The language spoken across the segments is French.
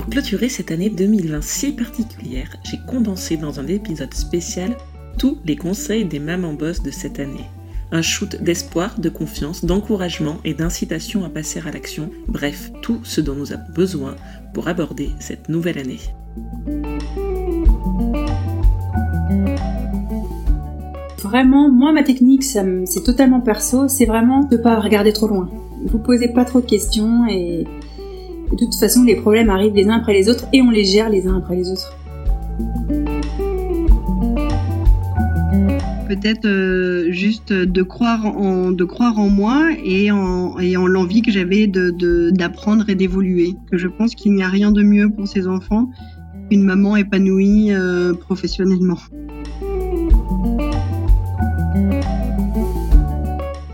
Pour clôturer cette année 2020 si particulière, j'ai condensé dans un épisode spécial tous les conseils des mamans boss de cette année. Un shoot d'espoir, de confiance, d'encouragement et d'incitation à passer à l'action, bref, tout ce dont nous avons besoin pour aborder cette nouvelle année. Vraiment, moi ma technique, c'est totalement perso, c'est vraiment de pas regarder trop loin. Vous posez pas trop de questions et de toute façon les problèmes arrivent les uns après les autres et on les gère les uns après les autres. peut-être euh, juste de croire en de croire en moi et en l'envie que j'avais de d'apprendre et d'évoluer. Que je pense qu'il n'y a rien de mieux pour ces enfants qu'une maman épanouie euh, professionnellement.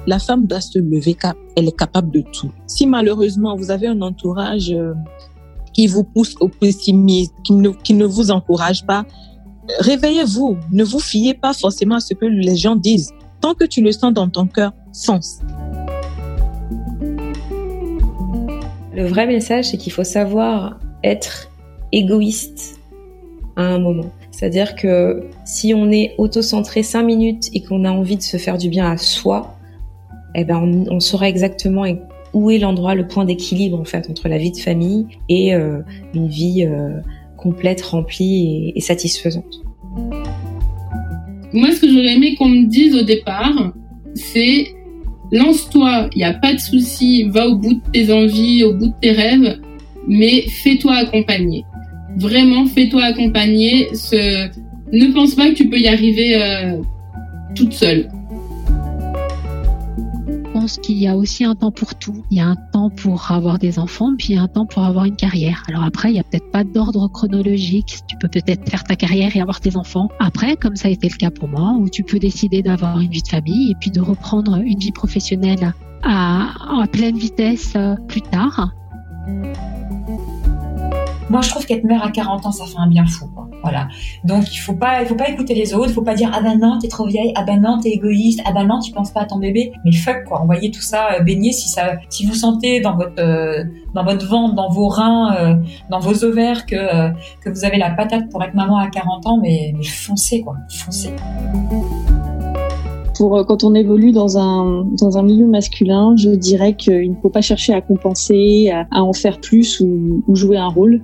La femme doit se lever, elle est capable de tout. Si malheureusement vous avez un entourage euh, qui vous pousse au pessimisme, qui ne, qui ne vous encourage pas, réveillez-vous. Ne vous fiez pas forcément à ce que les gens disent. Tant que tu le sens dans ton cœur, fonce. Le vrai message, c'est qu'il faut savoir être égoïste à un moment. C'est-à-dire que si on est auto-centré cinq minutes et qu'on a envie de se faire du bien à soi, eh ben on, saura exactement où est l'endroit, le point d'équilibre en entre la vie de famille et euh, une vie euh, complète, remplie et, satisfaisante. Moi, ce que j'aurais aimé qu'on me dise au départ, c'est lance-toi, il n'y a pas de souci, va au bout de tes envies, au bout de tes rêves, mais fais-toi accompagner. Vraiment, fais-toi accompagner. Ne pense pas que tu peux y arriver euh, toute seule qu'il y a aussi un temps pour tout. Il y a un temps pour avoir des enfants, puis il y a un temps pour avoir une carrière. Alors après, il y a peut-être pas d'ordre chronologique. Tu peux peut-être faire ta carrière et avoir tes enfants après, comme ça a été le cas pour moi, ou tu peux décider d'avoir une vie de famille et puis de reprendre une vie professionnelle à, pleine vitesse euh, plus tard. Moi, je trouve qu'être mère à 40 ans, ça fait un bien fou. Voilà. Donc, il faut pas, il faut pas écouter les autres. Il faut pas dire ah ben non, t'es trop vieille. Ah ben non, t'es égoïste. Ah ben non, tu penses pas à ton bébé. Mais fuck quoi. Envoyez tout ça euh, baigner si ça, si vous sentez dans votre, euh, dans votre ventre, dans vos reins, euh, dans vos ovaires que que vous avez la patate pour être maman à 40 ans, mais, foncez quoi, foncez pour quand on évolue dans un dans un milieu masculin, je dirais qu'il ne faut pas chercher à compenser, à, en faire plus ou, jouer un rôle.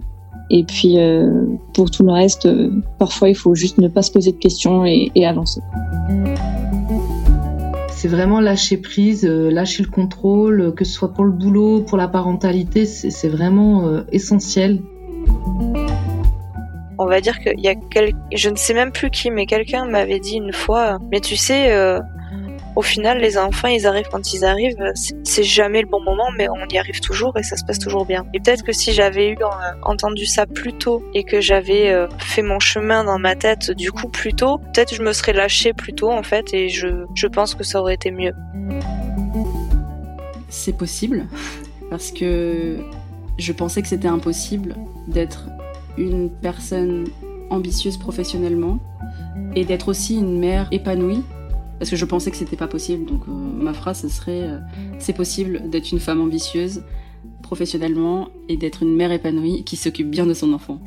Et puis euh, pour tout le reste, euh, parfois il faut juste ne pas se poser de questions et, avancer. C'est vraiment lâcher prise, euh, lâcher le contrôle, que ce soit pour le boulot, pour la parentalité, c'est vraiment essentiel. On va dire qu'il y a quel... je ne sais même plus qui, mais quelqu'un m'avait dit une fois, mais tu sais, au final, les enfants, ils arrivent quand ils arrivent. C'est jamais le bon moment, mais on y arrive toujours et ça se passe toujours bien. Et peut-être que si j'avais eu euh, entendu ça plus tôt et que j'avais euh, fait mon chemin dans ma tête du coup plus tôt, peut-être je me serais lâchée plus tôt en fait et je, je pense que ça aurait été mieux. C'est possible parce que je pensais que c'était impossible d'être une personne ambitieuse professionnellement et d'être aussi une mère épanouie parce que je pensais que c'était pas possible. Donc euh, ma phrase ce serait euh, c'est possible d'être une femme ambitieuse professionnellement et d'être une mère épanouie qui s'occupe bien de son enfant.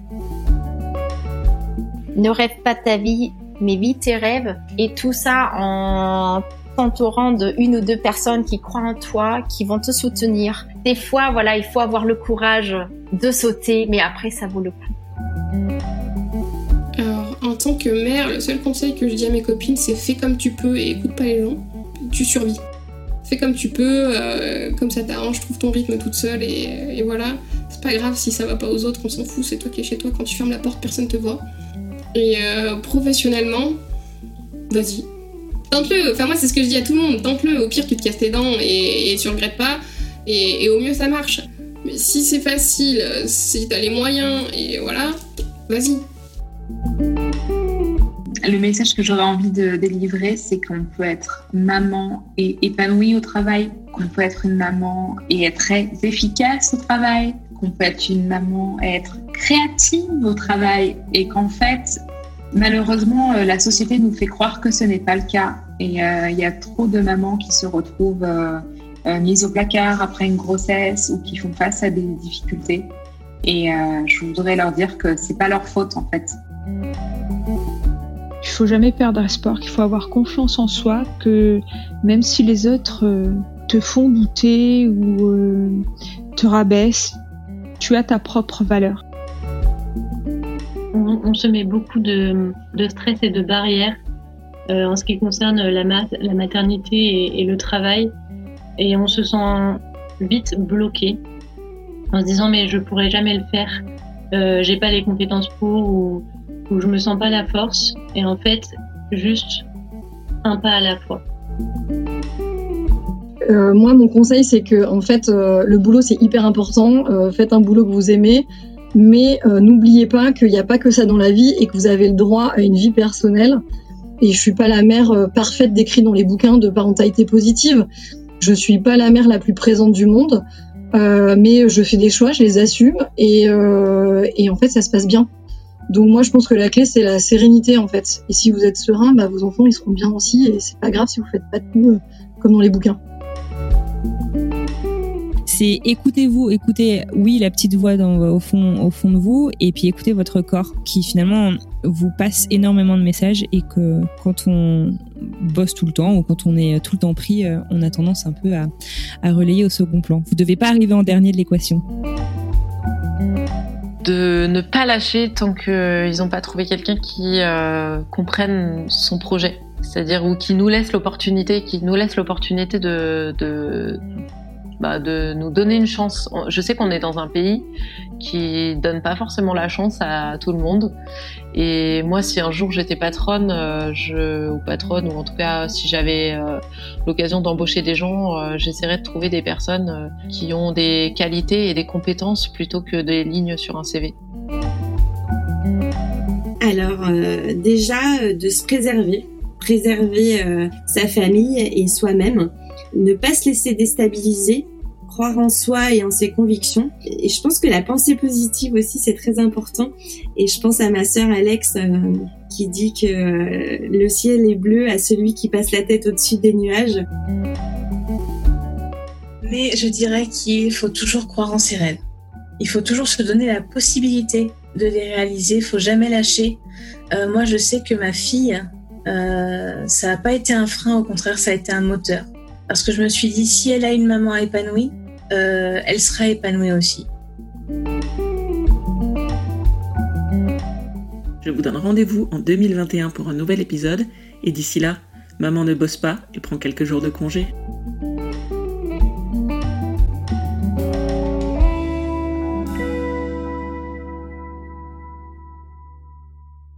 Ne rêve pas ta vie, mais vis tes rêves et tout ça en t'entourant de une ou deux personnes qui croient en toi, qui vont te soutenir. Des fois, voilà, il faut avoir le courage de sauter, mais après, ça vaut le coup que mère, le seul conseil que je dis à mes copines, c'est fais comme tu peux et écoute pas les gens. Tu survis. Fais comme tu peux, euh, comme ça t'arrange, trouve ton rythme toute seule et, voilà. C'est pas grave si ça va pas aux autres, on s'en fout, c'est toi qui es chez toi. Quand tu fermes la porte, personne te voit. Et euh, professionnellement, vas-y. Tente-le. Enfin, moi, c'est ce que je dis à tout le monde. Tente-le. Au pire, tu te casses tes dents et, tu regrettes pas. Et, et, au mieux, ça marche. Mais si c'est facile, si t'as les moyens, et voilà, vas-y le message que j'aurais envie de délivrer, c'est qu'on peut être maman et épanouie au travail, qu'on peut être une maman et être très efficace au travail, qu'on peut être une maman et être créative au travail et qu'en fait, malheureusement, euh, la société nous fait croire que ce n'est pas le cas. Et euh, il y a trop de mamans qui se retrouvent euh, mises au placard après une grossesse ou qui font face à des difficultés. Et je voudrais leur dire que c'est pas leur faute en fait. Faut jamais perdre espoir, qu'il faut avoir confiance en soi, que même si les autres te font douter ou te rabaissent, tu as ta propre valeur. On, se met beaucoup de, stress et de barrières euh, en ce qui concerne la, maternité et, le travail. Et on se sent vite bloqué en se disant mais je pourrais jamais le faire, euh, j'ai pas les compétences pour ou, ou je me sens pas la force. Et en fait, juste un pas à la fois. Euh, moi, mon conseil, c'est que en fait, euh, le boulot c'est hyper important. Euh, faites un boulot que vous aimez, mais n'oubliez pas qu'il n'y a pas que ça dans la vie et que vous avez le droit à une vie personnelle. Et je suis pas la mère parfaite décrite dans les bouquins de parentalité positive. Je suis pas la mère la plus présente du monde, mais je fais des choix, je les assume et en fait, ça se passe bien. Donc moi, je pense que la clé c'est la sérénité en fait. Et si vous êtes serein, bah, vos enfants ils seront bien aussi et c'est pas grave si vous faites pas de tout comme dans les bouquins c'est écoutez-vous, écoutez, oui, la petite voix dans, au, fond, au fond de vous, et puis écoutez votre corps qui finalement vous passe énormément de messages et que quand on bosse tout le temps ou quand on est tout le temps pris, euh, on a tendance un peu à, relayer au second plan. Vous ne devez pas arriver en dernier de l'équation de ne pas lâcher tant qu'ils n'ont pas trouvé quelqu'un qui euh, comprenne son projet. C'est-à-dire ou qui nous laisse l'opportunité, qui nous laisse l'opportunité de, bah, de nous donner une chance. Je sais qu'on est dans un pays qui donne pas forcément la chance à tout le monde. Et moi, si un jour j'étais patronne, euh, je, ou patronne, ou en tout cas si j'avais euh, l'occasion d'embaucher des gens, euh, j'essaierais de trouver des personnes qui ont des qualités et des compétences plutôt que des lignes sur un CV. Alors déjà de se préserver, préserver sa famille et soi-même ne pas se laisser déstabiliser, croire en soi et en ses convictions. Et je pense que la pensée positive aussi, c'est très important. Et je pense à ma sœur Alex euh, qui dit que euh, le ciel est bleu à celui qui passe la tête au-dessus des nuages. Mais je dirais qu'il faut toujours croire en ses rêves. Il faut toujours se donner la possibilité de les réaliser. Il faut jamais lâcher. Euh, moi, je sais que ma fille, ça n'a pas été un frein, au contraire, ça a été un moteur. Parce que je me suis dit, si elle a une maman épanouie, euh, elle sera épanouie aussi. Je vous donne rendez-vous en 2021 pour un nouvel épisode. Et d'ici là, maman ne bosse pas et prend quelques jours de congé.